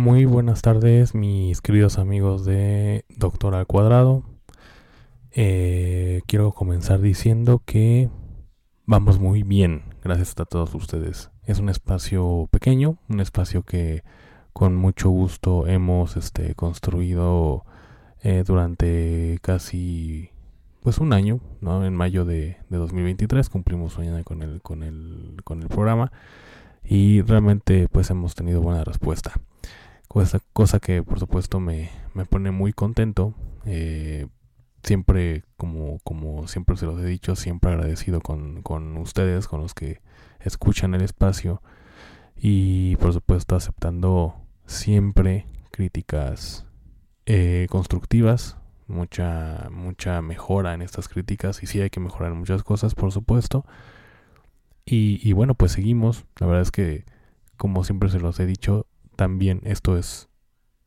Muy buenas tardes, mis queridos amigos de Doctor al Cuadrado. Eh, quiero comenzar diciendo que vamos muy bien, gracias a todos ustedes. Es un espacio pequeño, un espacio que con mucho gusto hemos este, construido eh, durante casi pues un año, ¿no? En mayo de, de 2023 cumplimos mañana con el, con el, con el programa y realmente pues hemos tenido buena respuesta cosa, cosa que por supuesto me, me pone muy contento. Eh, siempre, como, como siempre se los he dicho, siempre agradecido con, con ustedes, con los que escuchan el espacio y por supuesto aceptando siempre críticas eh, constructivas, mucha, mucha mejora en estas críticas y sí hay que mejorar muchas cosas, por supuesto. Y, y bueno, pues seguimos. La verdad es que, como siempre se los he dicho, también esto es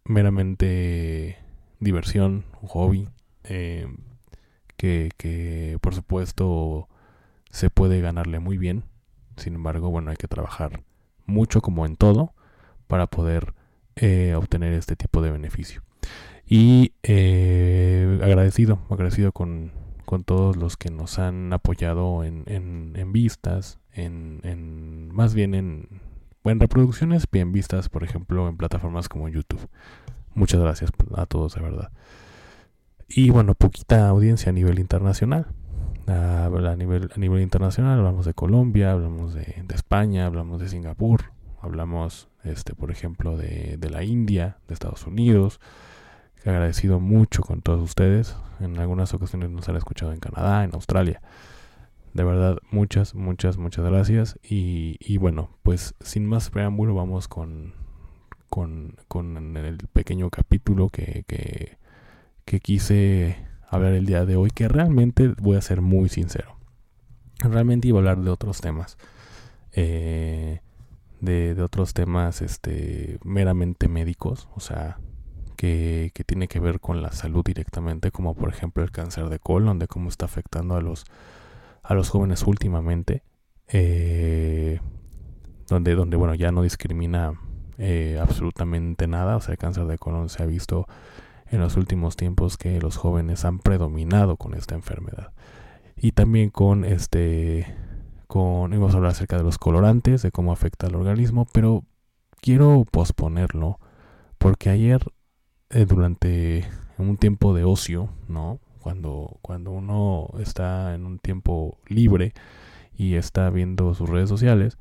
meramente diversión, un hobby, eh, que, que por supuesto se puede ganarle muy bien. Sin embargo, bueno, hay que trabajar mucho como en todo para poder eh, obtener este tipo de beneficio. Y eh, agradecido, agradecido con, con, todos los que nos han apoyado en, en, en vistas, en, en, más bien en, en reproducciones bien vistas, por ejemplo, en plataformas como YouTube. Muchas gracias a todos, de verdad. Y bueno, poquita audiencia a nivel internacional. A, nivel, a nivel internacional hablamos de Colombia, hablamos de, España, hablamos de Singapur, hablamos, este, por ejemplo, de, de la India, de Estados Unidos. Agradecido mucho con todos ustedes. En algunas ocasiones nos han escuchado en Canadá, en Australia. De verdad, muchas, muchas, muchas gracias. Y, y bueno, pues sin más preámbulo, vamos con, con, con el pequeño capítulo que, que, que quise hablar el día de hoy, que realmente voy a ser muy sincero. Realmente iba a hablar de otros temas. Eh, de, de, otros temas este, meramente médicos, o sea, que, que, tiene que ver con la salud directamente, como por ejemplo el cáncer de colon, de cómo está afectando a los a los jóvenes últimamente, eh, donde, donde, bueno, ya no discrimina eh, absolutamente nada, o sea, el cáncer de colon se ha visto en los últimos tiempos que los jóvenes han predominado con esta enfermedad. Y también con este, con, vamos a hablar acerca de los colorantes, de cómo afecta al organismo, pero quiero posponerlo porque ayer, eh, durante un tiempo de ocio, ¿no? Cuando, cuando uno está en un tiempo libre y está viendo sus redes sociales,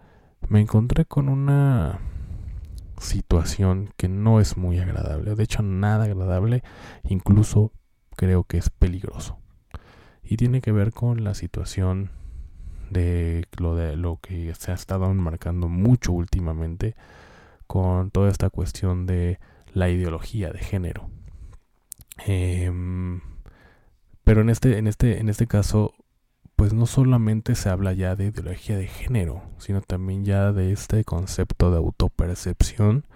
me encontré con una situación que no es muy agradable, de hecho nada agradable, incluso creo que es peligroso. Y tiene que ver con la situación de lo de lo que se ha estado marcando mucho últimamente con toda esta cuestión de la ideología de género. Eh, pero en este, en este, en este caso, pues no solamente se habla ya de ideología de género, sino también ya de este concepto de autopercepción,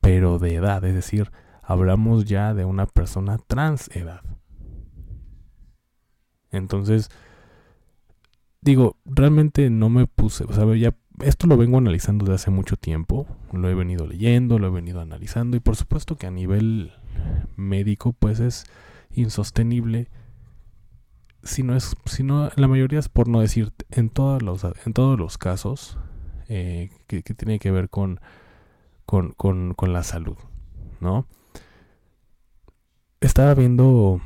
pero de edad, es decir, hablamos ya de una persona trans edad. Entonces, digo, realmente no me puse, o sea, ya esto lo vengo analizando desde hace mucho tiempo, lo he venido leyendo, lo he venido analizando y por supuesto que a nivel médico pues es insostenible, si no es, si no, la mayoría es por no decir, en todos los, en todos los casos eh, que, que, tiene que ver con, con, con, con la salud, ¿no? Estaba viendo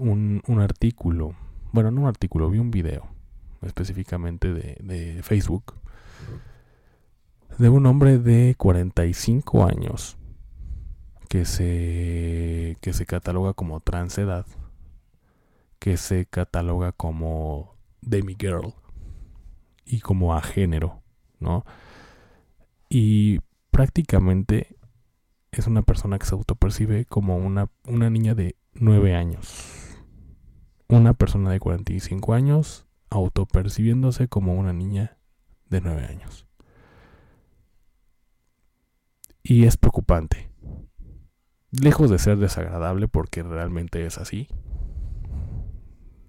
un, un artículo, bueno, no un artículo, vi un video específicamente de, de Facebook, de un hombre de 45 años que se, que se cataloga como transedad, que se cataloga como demigirl y como a género, ¿no? Y prácticamente es una persona que se autopercibe como una, una niña de 9 años. Una persona de 45 años autopercibiéndose como una niña de 9 años. Y es preocupante. Lejos de ser desagradable porque realmente es así.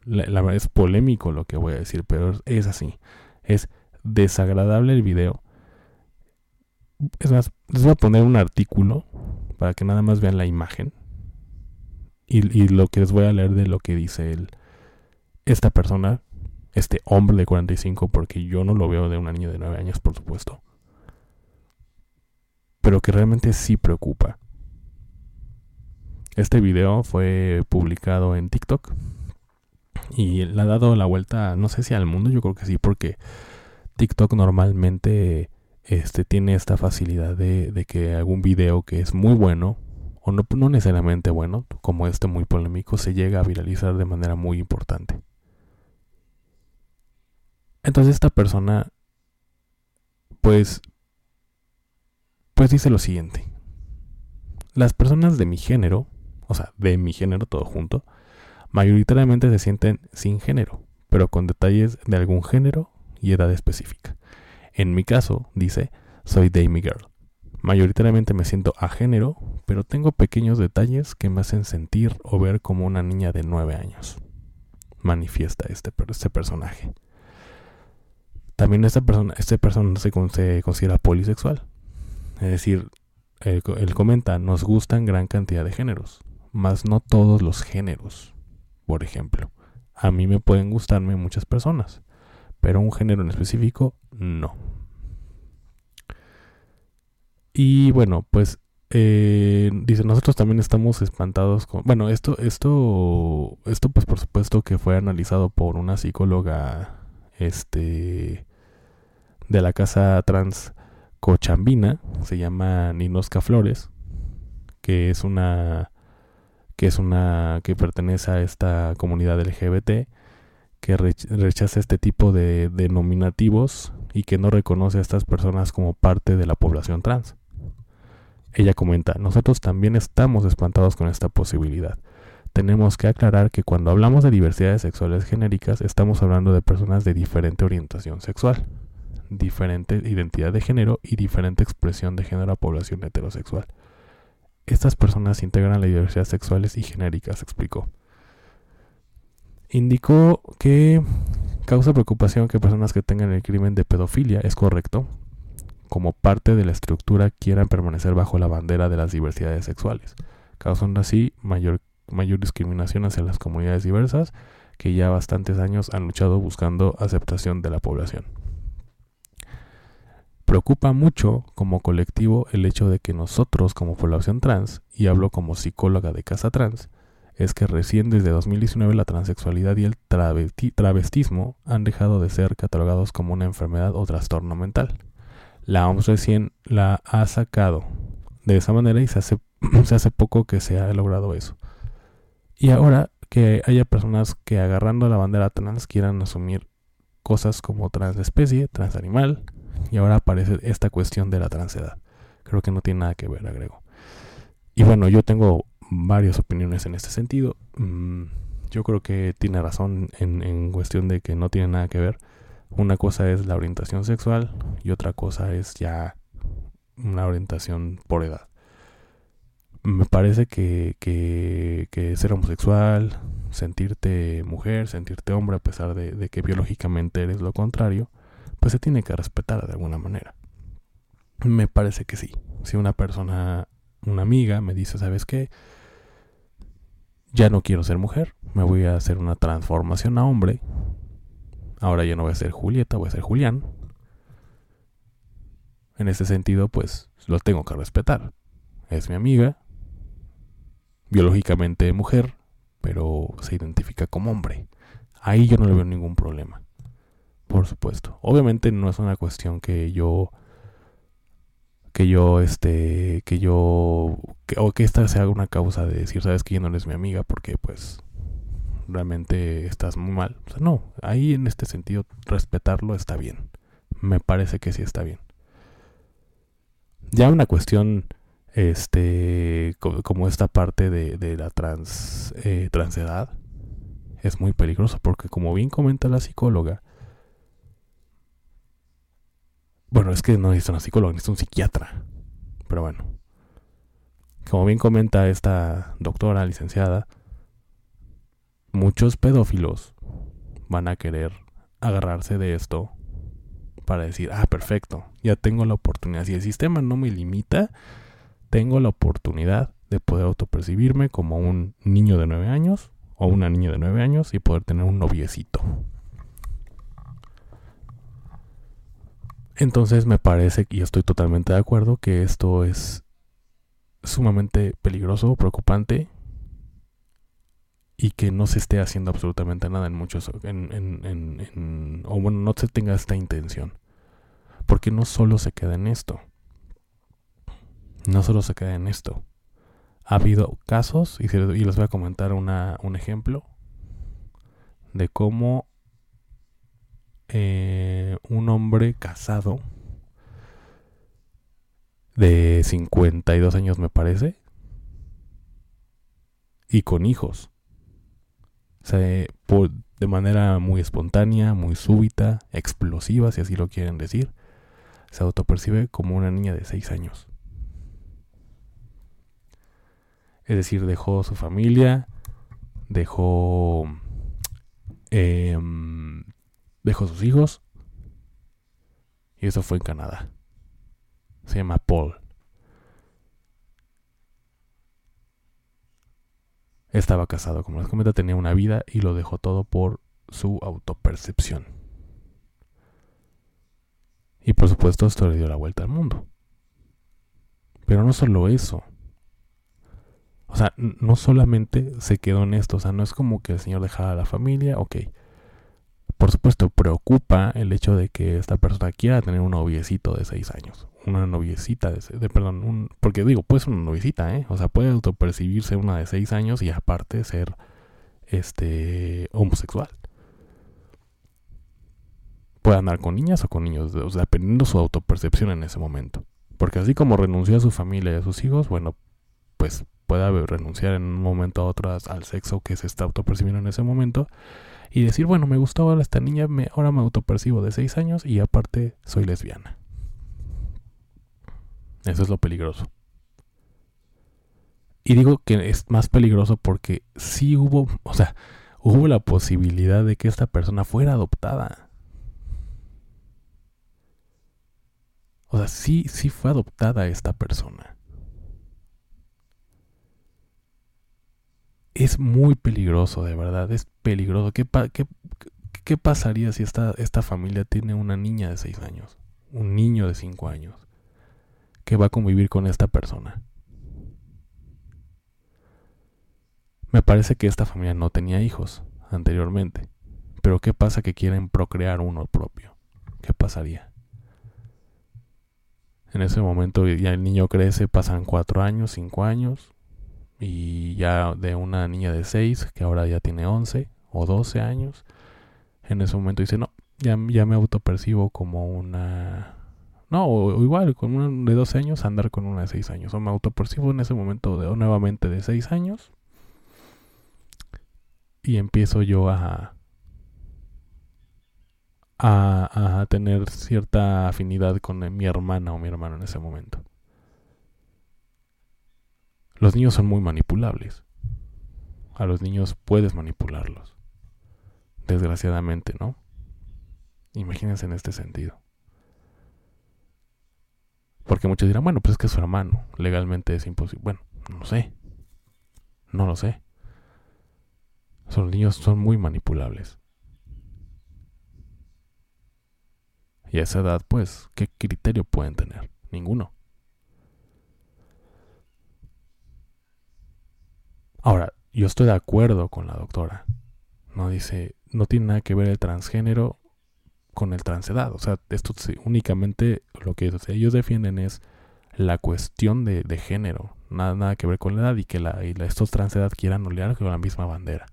Es polémico lo que voy a decir, pero es así. Es desagradable el video. Es más, les voy a poner un artículo para que nada más vean la imagen. Y, lo que les voy a leer de lo que dice él. Esta persona, este hombre de 45, porque yo no lo veo de una niña de 9 años, por supuesto pero que realmente sí preocupa. Este video fue publicado en TikTok y le ha dado la vuelta, no sé si al mundo, yo creo que sí, porque TikTok normalmente este, tiene esta facilidad de, que algún video que es muy bueno, o no, no necesariamente bueno, como este muy polémico, se llega a viralizar de manera muy importante. Entonces esta persona, pues pues dice lo siguiente. Las personas de mi género, o sea, de mi género todo junto, mayoritariamente se sienten sin género, pero con detalles de algún género y edad específica. En mi caso, dice, soy Demi Girl. Mayoritariamente me siento a género, pero tengo pequeños detalles que me hacen sentir o ver como una niña de 9 años. Manifiesta este, este personaje. También esta persona, este persona se, considera polisexual, es decir, él, comenta, nos gustan gran cantidad de géneros, más no todos los géneros. Por ejemplo, a mí me pueden gustarme muchas personas, pero un género en específico no. Y bueno, pues eh, dice, nosotros también estamos espantados con... Bueno, esto, esto, esto pues por supuesto que fue analizado por una psicóloga, este, de la casa trans Cochambina, se llama Ninosca Flores, que es una que es una que pertenece a esta comunidad LGBT que rechaza este tipo de denominativos y que no reconoce a estas personas como parte de la población trans. Ella comenta, nosotros también estamos espantados con esta posibilidad. Tenemos que aclarar que cuando hablamos de diversidades sexuales genéricas estamos hablando de personas de diferente orientación sexual diferente identidad de género y diferente expresión de género a población heterosexual. Estas personas integran la diversidad sexuales y genéricas, explicó. Indicó que causa preocupación que personas que tengan el crimen de pedofilia, es correcto, como parte de la estructura quieran permanecer bajo la bandera de las diversidades sexuales, causando así mayor, mayor discriminación hacia las comunidades diversas que ya bastantes años han luchado buscando aceptación de la población preocupa mucho como colectivo el hecho de que nosotros como población trans, y hablo como psicóloga de casa trans, es que recién desde 2019 la transexualidad y el travestismo han dejado de ser catalogados como una enfermedad o trastorno mental. La OMS recién la ha sacado de esa manera y se hace, se hace poco que se ha logrado eso. Y ahora que haya personas que agarrando la bandera trans quieran asumir cosas como transespecie, transanimal, y ahora aparece esta cuestión de la transedad. Creo que no tiene nada que ver, agrego. Y bueno, yo tengo varias opiniones en este sentido. Mm, yo creo que tiene razón en, en cuestión de que no tiene nada que ver. Una cosa es la orientación sexual y otra cosa es ya una orientación por edad. Me parece que, que, que ser homosexual, sentirte mujer, sentirte hombre, a pesar de, de que biológicamente eres lo contrario, pues se tiene que respetar de alguna manera. Me parece que sí. Si una persona, una amiga, me dice, ¿sabes qué? Ya no quiero ser mujer, me voy a hacer una transformación a hombre. Ahora ya no voy a ser Julieta, voy a ser Julián. En ese sentido, pues lo tengo que respetar. Es mi amiga, biológicamente mujer, pero se identifica como hombre. Ahí yo no le veo ningún problema. Por supuesto. Obviamente no es una cuestión que yo que yo, este, que yo, o que esta sea una causa de decir, sabes que ya no eres mi amiga porque pues realmente estás muy mal. O sea, no, ahí en este sentido respetarlo está bien. Me parece que sí está bien. Ya una cuestión, este, como esta parte de, la trans, eh, transedad, es muy peligroso porque como bien comenta la psicóloga, bueno, es que no necesita una psicóloga, necesita un psiquiatra. Pero bueno. Como bien comenta esta doctora licenciada, muchos pedófilos van a querer agarrarse de esto para decir, ah, perfecto, ya tengo la oportunidad. Si el sistema no me limita, tengo la oportunidad de poder autopercibirme como un niño de nueve años o una niña de nueve años y poder tener un noviecito. Entonces me parece, y estoy totalmente de acuerdo, que esto es sumamente peligroso, preocupante y que no se esté haciendo absolutamente nada en muchos, en, en, o bueno, no se tenga esta intención. Porque no solo se queda en esto. No solo se queda en esto. Ha habido casos, y les voy a comentar una, un ejemplo, de cómo eh, un hombre casado de 52 años me parece y con hijos. de manera muy espontánea, muy súbita, explosiva, si así lo quieren decir, se autopercibe como una niña de 6 años. Es decir, dejó su familia, dejó eh, dejó sus hijos. Y eso fue en Canadá. Se llama Paul. Estaba casado, como les comento, tenía una vida y lo dejó todo por su autopercepción. Y por supuesto esto le dio la vuelta al mundo. Pero no solo eso. O sea, no solamente se quedó en esto. O sea, no es como que el Señor dejara a la familia, ok por supuesto, preocupa el hecho de que esta persona quiera tener un noviecito de 6 años. Una noviecita de, de perdón, un, porque digo, puede ser una noviecita, ¿eh? O sea, puede autopercibirse una de 6 años y aparte ser este homosexual. Puede andar con niñas o con niños, o sea, dependiendo su autopercepción en ese momento. Porque así como renunció a su familia y a sus hijos, bueno, pues puede renunciar en un momento a otro al sexo que se está autopercibiendo en ese momento y decir, bueno, me gustó ahora esta niña, me, ahora me autopercibo de 6 años y aparte soy lesbiana. Eso es lo peligroso. Y digo que es más peligroso porque sí hubo, o sea, hubo la posibilidad de que esta persona fuera adoptada. O sea, sí, sí fue adoptada esta persona. Es muy peligroso, de verdad, es peligroso. ¿Qué, qué, pasaría si esta, esta familia tiene una niña de 6 años, un niño de 5 años, que va a convivir con esta persona? Me parece que esta familia no tenía hijos anteriormente, pero ¿qué pasa que quieren procrear uno propio? ¿Qué pasaría? En ese momento ya el niño crece, pasan 4 años, 5 años, y ya de una niña de 6 que ahora ya tiene 11 o 12 años, en ese momento dice, no, ya, ya me autopercibo como una... No, o, igual, con una de 12 años andar con una de 6 años. O me autopercibo en ese momento nuevamente de 6 años. Y empiezo yo a, a, a, tener cierta afinidad con mi hermana o mi hermano en ese momento. Los niños son muy manipulables. A los niños puedes manipularlos. Desgraciadamente, ¿no? Imagínense en este sentido. Porque muchos dirán, bueno, pues es que es su hermano. Legalmente es imposible. Bueno, no sé. No lo sé. Los niños son muy manipulables. Y a esa edad, pues, ¿qué criterio pueden tener? Ninguno. Ahora, yo estoy de acuerdo con la doctora. No dice, no tiene nada que ver el transgénero con el transedad. O sea, esto únicamente lo que ellos defienden es la cuestión de, género, nada, nada que ver con la edad y que la, y estos transedad quieran olear con la misma bandera.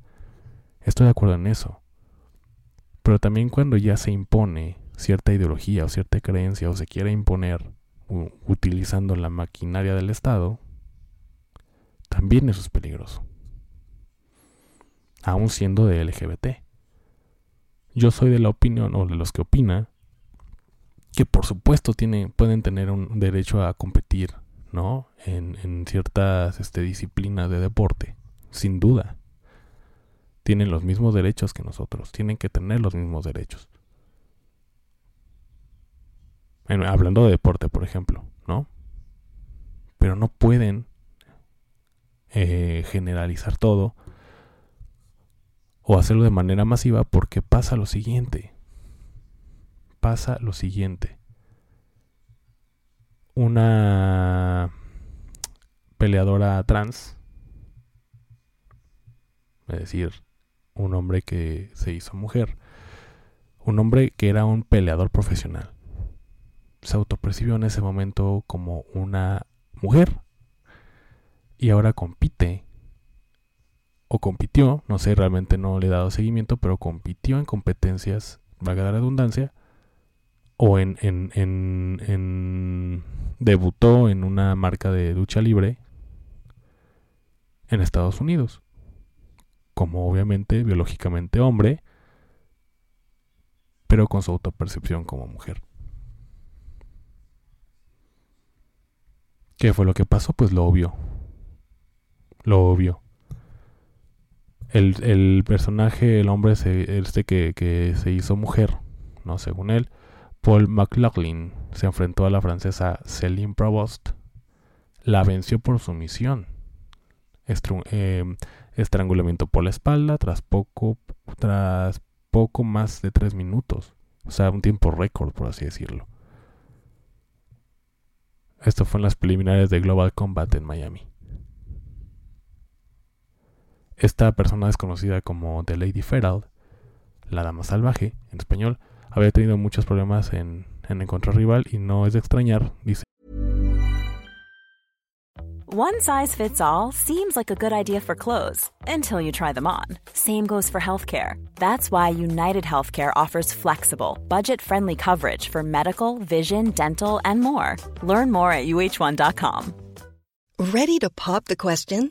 Estoy de acuerdo en eso. Pero también cuando ya se impone cierta ideología o cierta creencia o se quiere imponer utilizando la maquinaria del Estado, también eso es peligroso. Aún siendo de LGBT. Yo soy de la opinión, o de los que opina, que por supuesto pueden tener un derecho a competir, ¿no? En, ciertas este, disciplinas de deporte, sin duda. Tienen los mismos derechos que nosotros, tienen que tener los mismos derechos. hablando de deporte, por ejemplo, ¿no? Pero no pueden eh, generalizar todo o hacerlo de manera masiva porque pasa lo siguiente. Pasa lo siguiente. Una peleadora trans, es decir, un hombre que se hizo mujer, un hombre que era un peleador profesional, se autopercibió en ese momento como una mujer y ahora compite o compitió, no sé, realmente no le he dado seguimiento, pero compitió en competencias, valga la redundancia, o en, en, en, en debutó en una marca de lucha libre en Estados Unidos, como obviamente biológicamente hombre, pero con su autopercepción como mujer. ¿Qué fue lo que pasó? Pues lo obvio. Lo obvio el, el personaje, el hombre este que, que, se hizo mujer, no según él, Paul McLaughlin se enfrentó a la francesa Céline Provost, la venció por sumisión, eh, estrangulamiento por la espalda tras poco, tras poco más de tres minutos, o sea, un tiempo récord por así decirlo. Esto fue en las preliminares de Global Combat en Miami. Esta persona desconocida como The Lady Feral, la dama salvaje en español, había tenido muchos problemas en, en encontrar rival y no es de extrañar, dice. One size fits all seems like a good idea for clothes until you try them on. Same goes for healthcare. That's why United Healthcare offers flexible, budget-friendly coverage for medical, vision, dental, and more. Learn more at uh1.com. Ready to pop the question?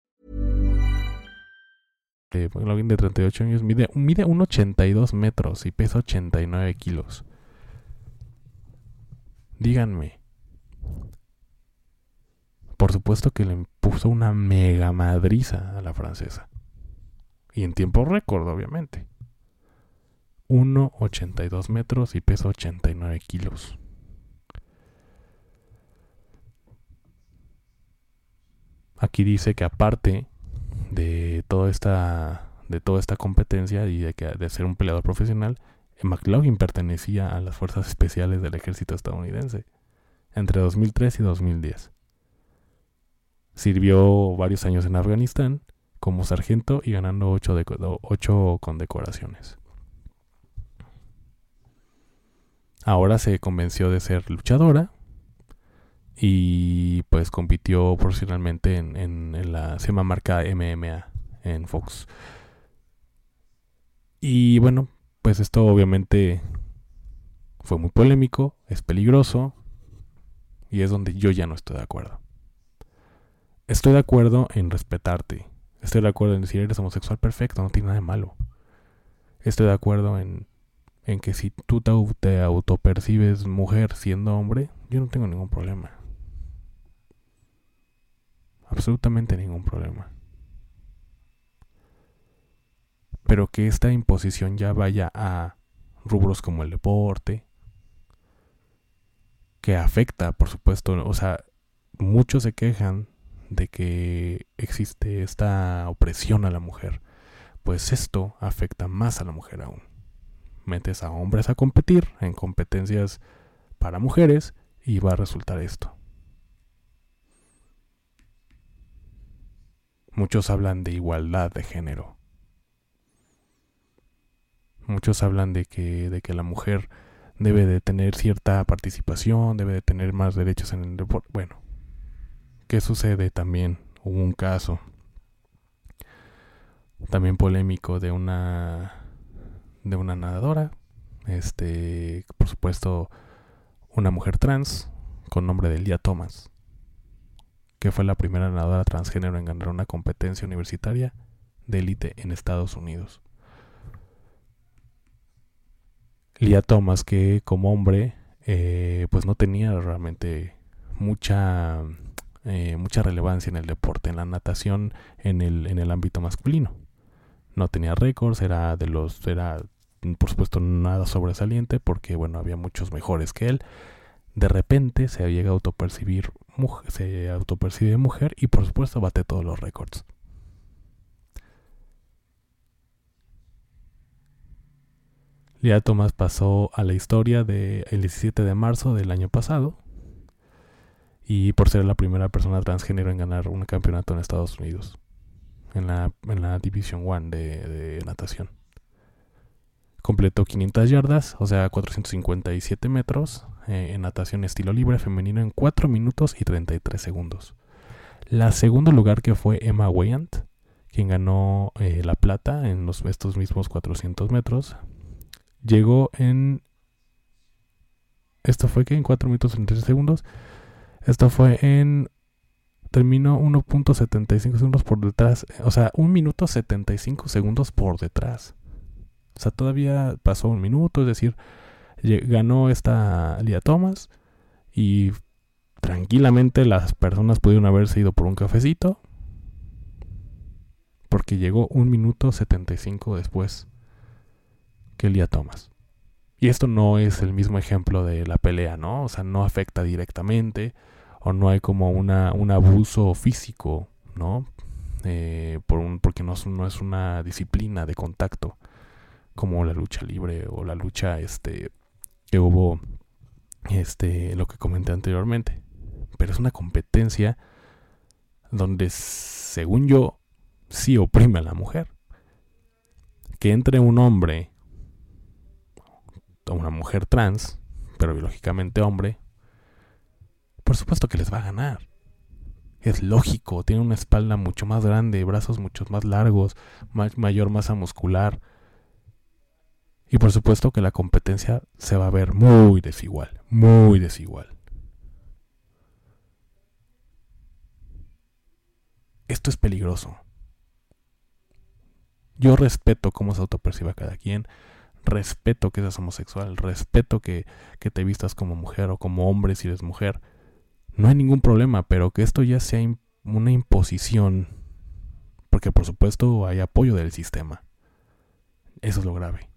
Eh, de 38 años mide, mide 1,82 metros y pesa 89 kilos. Díganme. Por supuesto que le puso una mega madriza a la francesa. Y en tiempo récord, obviamente. 1,82 metros y pesa 89 kilos. Aquí dice que aparte de toda esta de toda esta competencia y de que de ser un peleador profesional, McLaughlin pertenecía a las fuerzas especiales del ejército estadounidense entre 2003 y 2010. Sirvió varios años en Afganistán como sargento y ganando 8 ocho condecoraciones. Ahora se convenció de ser luchadora y pues compitió profesionalmente en, la se marca MMA en Fox. Y bueno, pues esto obviamente fue muy polémico, es peligroso y es donde yo ya no estoy de acuerdo. Estoy de acuerdo en respetarte. Estoy de acuerdo en decir eres homosexual perfecto, no tiene nada de malo. Estoy de acuerdo en, que si tú te autopercibes mujer siendo hombre, yo no tengo ningún problema absolutamente ningún problema. Pero que esta imposición ya vaya a rubros como el deporte, que afecta, por supuesto, o sea, muchos se quejan de que existe esta opresión a la mujer, pues esto afecta más a la mujer aún. Metes a hombres a competir en competencias para mujeres y va a resultar esto. Muchos hablan de igualdad de género. Muchos hablan de que, de que la mujer debe de tener cierta participación, debe de tener más derechos en el deporte. Bueno, ¿qué sucede también? Hubo un caso también polémico de una de una nadadora, este, por supuesto, una mujer trans con nombre de Elia Thomas, que fue la primera nadadora transgénero en ganar una competencia universitaria de élite en Estados Unidos. Lia Thomas, que como hombre, eh, pues no tenía realmente mucha, eh, mucha relevancia en el deporte, en la natación, en el, en el ámbito masculino. No tenía récords, era de los, era por supuesto nada sobresaliente porque bueno, había muchos mejores que él. De repente se llega a autopercibir, autopercibe mujer y por supuesto bate todos los récords. Lía Thomas pasó a la historia del 17 de marzo del año pasado y por ser la primera persona transgénero en ganar un campeonato en Estados Unidos, en la, en la Division One de, natación. Completó 500 yardas, o sea, 457 metros eh, en natación estilo libre femenino en 4 minutos y 33 segundos. La segundo lugar que fue Emma Weyant, quien ganó eh, la plata en los, estos mismos 400 metros, llegó en... Esto fue que en 4 minutos 33 segundos. Esto fue en... Terminó 1.75 segundos por detrás. O sea, 1 minuto 75 segundos por detrás. O sea, todavía pasó un minuto. Es decir, ganó esta Lia Thomas. Y tranquilamente las personas pudieron haberse ido por un cafecito. Porque llegó 1 minuto 75 después que Lia Thomas. Y esto no es el mismo ejemplo de la pelea, ¿no? O sea, no afecta directamente o no hay como una, un abuso físico, ¿no? Eh, por un, porque no, no es una disciplina de contacto como la lucha libre o la lucha este que hubo este lo que comenté anteriormente pero es una competencia donde según yo sí oprime a la mujer que entre un hombre una mujer trans, pero biológicamente hombre, por supuesto que les va a ganar. Es lógico, tiene una espalda mucho más grande, brazos mucho más largos, mayor masa muscular. Y por supuesto que la competencia se va a ver muy desigual, muy desigual. Esto es peligroso. Yo respeto cómo se autoperciba cada quien, respeto que seas homosexual, respeto que, te vistas como mujer o como hombre si eres mujer. No hay ningún problema, pero que esto ya sea una imposición, porque por supuesto hay apoyo del sistema. Eso es lo grave.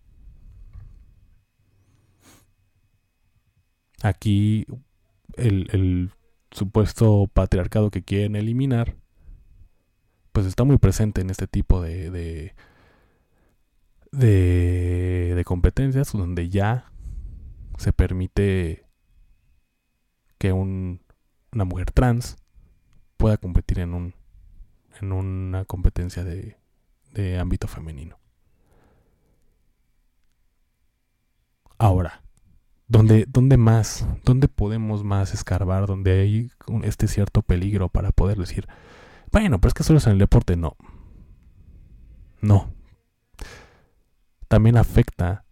Aquí el, el supuesto patriarcado que quieren eliminar, pues está muy presente en este tipo de, de de, de competencias donde ya se permite que un, una mujer trans pueda competir en un en una competencia de, de ámbito femenino. Ahora, ¿dónde, ¿dónde más? ¿Dónde podemos más escarbar? ¿Dónde hay este cierto peligro para poder decir, bueno, pero es que solo es en el deporte? No. No, también afecta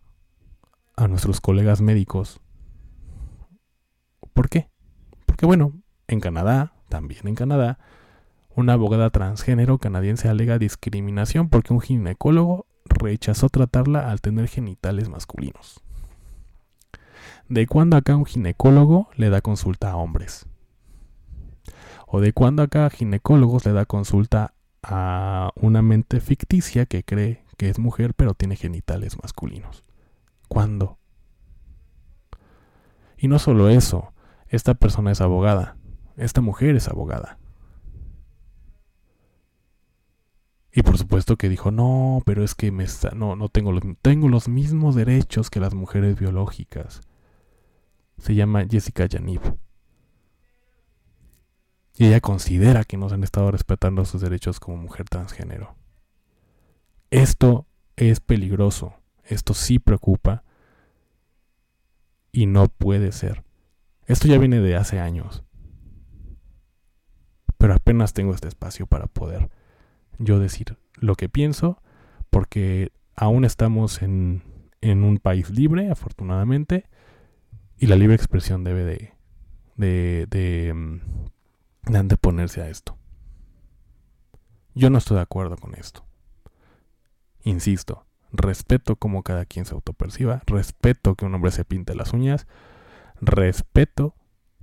a nuestros colegas médicos. ¿Por qué? Porque bueno, en Canadá, también en Canadá, una abogada transgénero canadiense alega discriminación porque un ginecólogo rechazó tratarla al tener genitales masculinos. ¿De cuándo acá un ginecólogo le da consulta a hombres? ¿O de cuándo acá ginecólogos le da consulta a una mente ficticia que cree que es mujer pero tiene genitales masculinos. ¿Cuándo? Y no solo eso, esta persona es abogada, esta mujer es abogada. Y por supuesto que dijo, no, pero es que me no, no tengo los, tengo los mismos derechos que las mujeres biológicas. Se llama Jessica Yanib. Y ella considera que no se han estado respetando sus derechos como mujer transgénero. Esto es peligroso. Esto sí preocupa. Y no puede ser. Esto ya viene de hace años. Pero apenas tengo este espacio para poder yo decir lo que pienso. Porque aún estamos en, en un país libre, afortunadamente. Y la libre expresión debe de, de, de, mm, de anteponerse a esto. Yo no estoy de acuerdo con esto. Insisto, respeto como cada quien se autoperciba, respeto que un hombre se pinte las uñas, respeto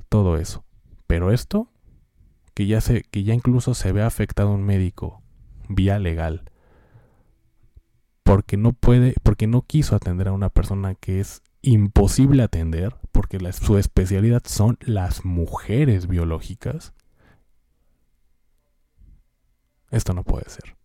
todo eso. Pero esto, que ya, se, que ya incluso se ve afectado un médico vía legal, porque no puede, porque no quiso atender a una persona que es imposible atender, porque su especialidad son las mujeres biológicas. Esto no puede ser.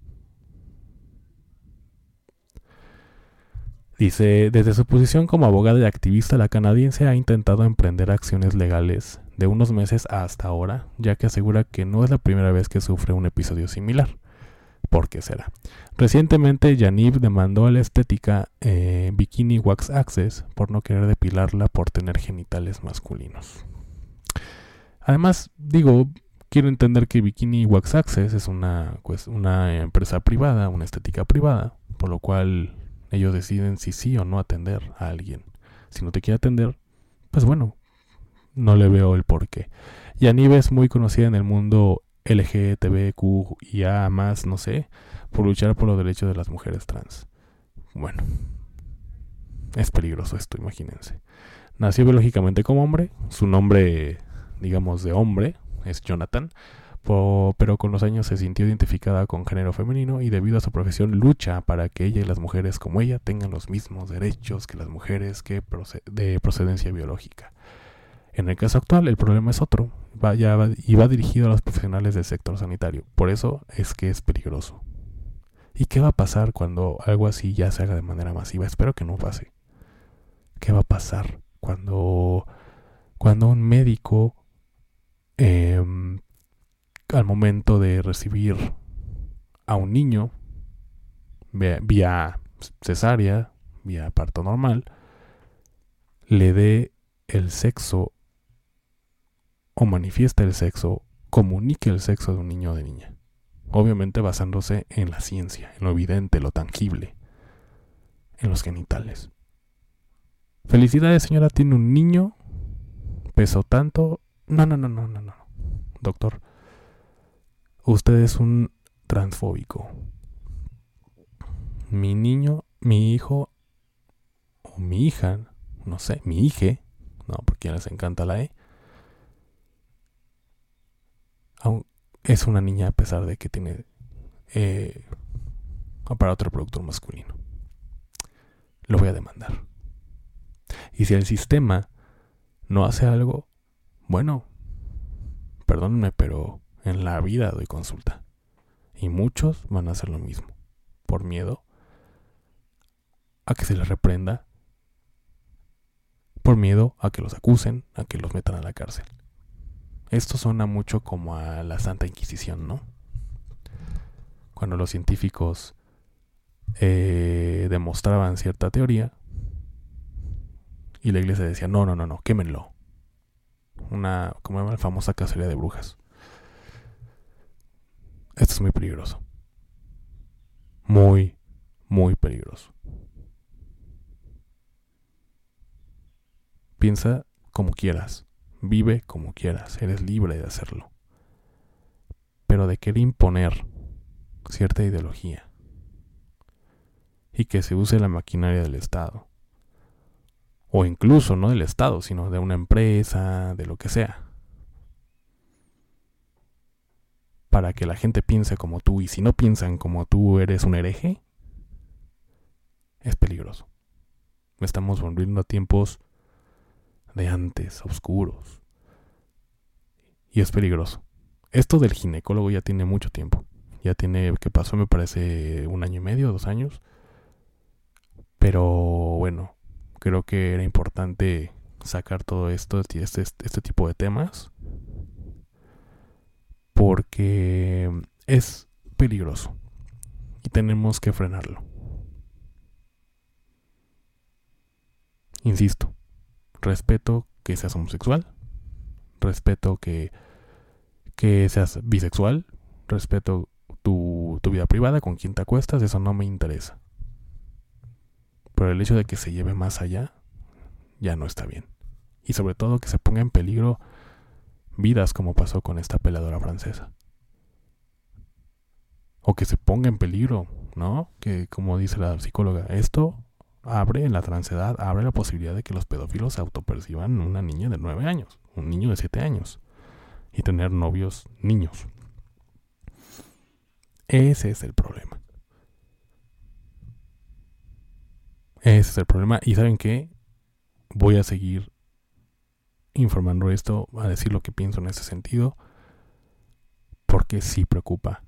Dice, desde su posición como abogada y activista, la canadiense ha intentado emprender acciones legales de unos meses hasta ahora, ya que asegura que no es la primera vez que sufre un episodio similar. ¿Por qué será? Recientemente, Yanib demandó a la estética eh, Bikini Wax Access por no querer depilarla por tener genitales masculinos. Además, digo, quiero entender que Bikini Wax Access es una, pues, una empresa privada, una estética privada, por lo cual ellos deciden si sí o no atender a alguien. Si no te quiere atender, pues bueno, no le veo el porqué. Yanib es muy conocida en el mundo LGTBQ y A más, no sé, por luchar por los derechos de las mujeres trans. Bueno, es peligroso esto, imagínense. Nació biológicamente como hombre, su nombre, digamos, de hombre es Jonathan, pero con los años se sintió identificada con género femenino y debido a su profesión lucha para que ella y las mujeres como ella tengan los mismos derechos que las mujeres que de procedencia biológica. En el caso actual el problema es otro va, y va dirigido a los profesionales del sector sanitario. Por eso es que es peligroso. ¿Y qué va a pasar cuando algo así ya se haga de manera masiva? Espero que no pase. ¿Qué va a pasar cuando, cuando un médico eh, al momento de recibir a un niño vía cesárea, vía parto normal, le dé el sexo o manifiesta el sexo, comunique el sexo de un niño o de niña. Obviamente basándose en la ciencia, en lo evidente, lo tangible, en los genitales. Felicidades señora, tiene un niño, pesó tanto. No, no, no, no, no, no. Doctor, Usted es un transfóbico. Mi niño, mi hijo o mi hija, no sé, mi hija, no, porque les encanta la E, es una niña a pesar de que tiene eh, aparato reproductor masculino. Lo voy a demandar. Y si el sistema no hace algo, bueno, perdónenme, pero en la vida doy consulta. Y muchos van a hacer lo mismo. Por miedo a que se les reprenda. Por miedo a que los acusen, a que los metan a la cárcel. Esto suena mucho como a la Santa Inquisición, ¿no? Cuando los científicos eh, demostraban cierta teoría y la iglesia decía, no, no, no, no, quémenlo. Una, como llama la famosa cacería de brujas. Esto es muy peligroso. Muy, muy peligroso. Piensa como quieras, vive como quieras, eres libre de hacerlo. Pero de querer imponer cierta ideología y que se use la maquinaria del Estado, o incluso no del Estado, sino de una empresa, de lo que sea, para que la gente piense como tú y si no piensan como tú eres un hereje, es peligroso. Estamos volviendo a tiempos de antes, oscuros. Y es peligroso. Esto del ginecólogo ya tiene mucho tiempo. Ya tiene, que pasó me parece un año y medio, dos años. Pero bueno, creo que era importante sacar todo esto, este, este, este tipo de temas. Porque es peligroso. Y tenemos que frenarlo. Insisto, respeto que seas homosexual, respeto que, que seas bisexual, respeto tu, tu vida privada, con quien te acuestas, eso no me interesa. Pero el hecho de que se lleve más allá, ya no está bien. Y sobre todo que se ponga en peligro vidas como pasó con esta peladora francesa. O que se ponga en peligro, ¿no? Que como dice la psicóloga, esto abre la transedad, abre la posibilidad de que los pedófilos autoperciban una niña de 9 años, un niño de 7 años, y tener novios niños. Ese es el problema. Ese es el problema. Y saben qué? Voy a seguir informando esto, a decir lo que pienso en ese sentido, porque sí preocupa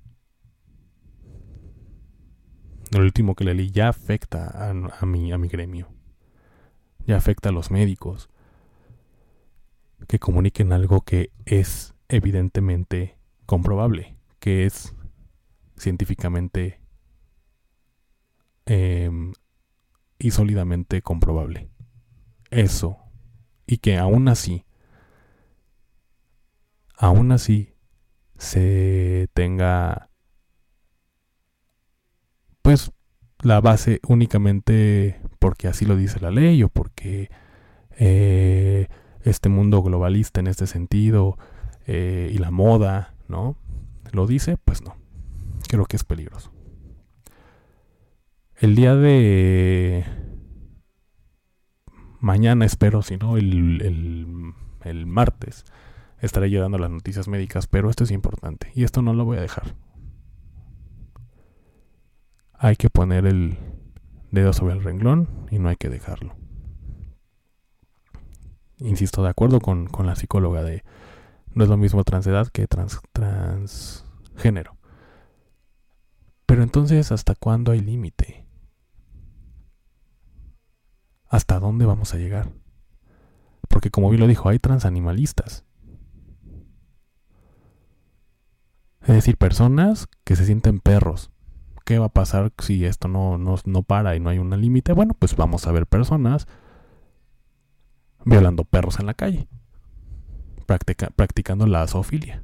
el último que le leí ya afecta a, mi, a mi gremio. Ya afecta a los médicos. Que comuniquen algo que es evidentemente comprobable. Que es científicamente eh, y sólidamente comprobable. Eso. Y que aún así, aún así, se tenga pues la base únicamente porque así lo dice la ley o porque eh, este mundo globalista en este sentido eh, y la moda, ¿no? Lo dice, pues no. Creo que es peligroso. El día de mañana, espero, si no, el, el, martes, estaré llevando las noticias médicas, pero esto es importante y esto no lo voy a dejar hay que poner el dedo sobre el renglón y no hay que dejarlo. Insisto, de acuerdo con, la psicóloga de no es lo mismo transedad que trans, transgénero. Pero entonces, ¿hasta cuándo hay límite? ¿Hasta dónde vamos a llegar? Porque como bien lo dijo, hay transanimalistas. Es decir, personas que se sienten perros, ¿qué va a pasar si esto no, no, para y no hay un límite? Bueno, pues vamos a ver personas violando perros en la calle, practicando la zoofilia.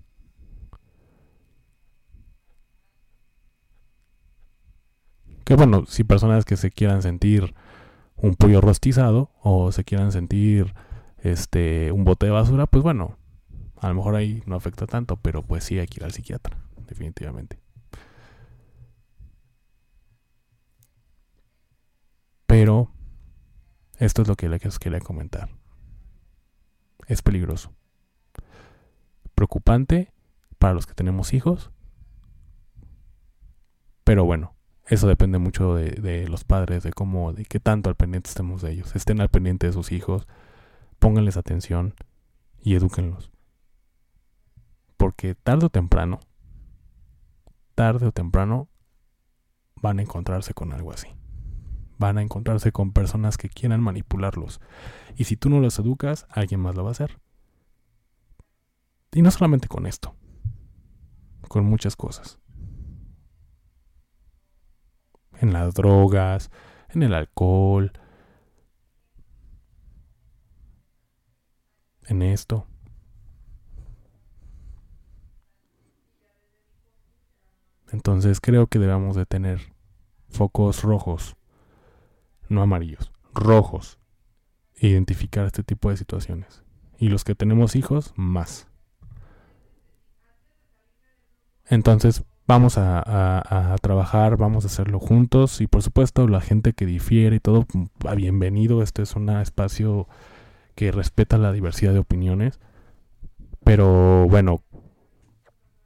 Que bueno, si personas que se quieran sentir un pollo rostizado o se quieran sentir este un bote de basura, pues bueno, a lo mejor ahí no afecta tanto, pero pues sí hay que ir al psiquiatra, definitivamente. Pero esto es lo que les quería comentar. Es peligroso. Preocupante para los que tenemos hijos. Pero bueno, eso depende mucho de, los padres, de cómo, de qué tanto al pendiente estemos de ellos. Estén al pendiente de sus hijos, pónganles atención y edúquenlos. Porque tarde o temprano, tarde o temprano, van a encontrarse con algo así van a encontrarse con personas que quieran manipularlos. Y si tú no los educas, alguien más lo va a hacer. Y no solamente con esto, con muchas cosas. En las drogas, en el alcohol, en esto. Entonces creo que debemos de tener focos rojos no amarillos, rojos. Identificar este tipo de situaciones. Y los que tenemos hijos, más. Entonces vamos a, trabajar, vamos a hacerlo juntos y por supuesto la gente que difiere y todo, mm, bienvenido. Este es un espacio que respeta la diversidad de opiniones. Pero bueno,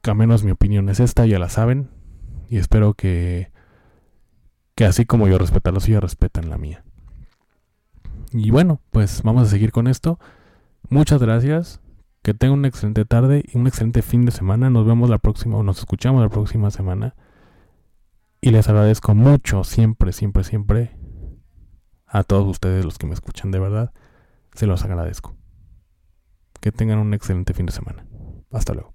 a menos mi opinión es esta, ya la saben. Y espero que que así como yo respeto la suya, respetan la mía. Y bueno, pues vamos a seguir con esto. Muchas gracias. Que tengan una excelente tarde y un excelente fin de semana. Nos vemos la próxima o nos escuchamos la próxima semana. Y les agradezco mucho, siempre, siempre, siempre, a todos ustedes los que me escuchan, de verdad. Se los agradezco. Que tengan un excelente fin de semana. Hasta luego.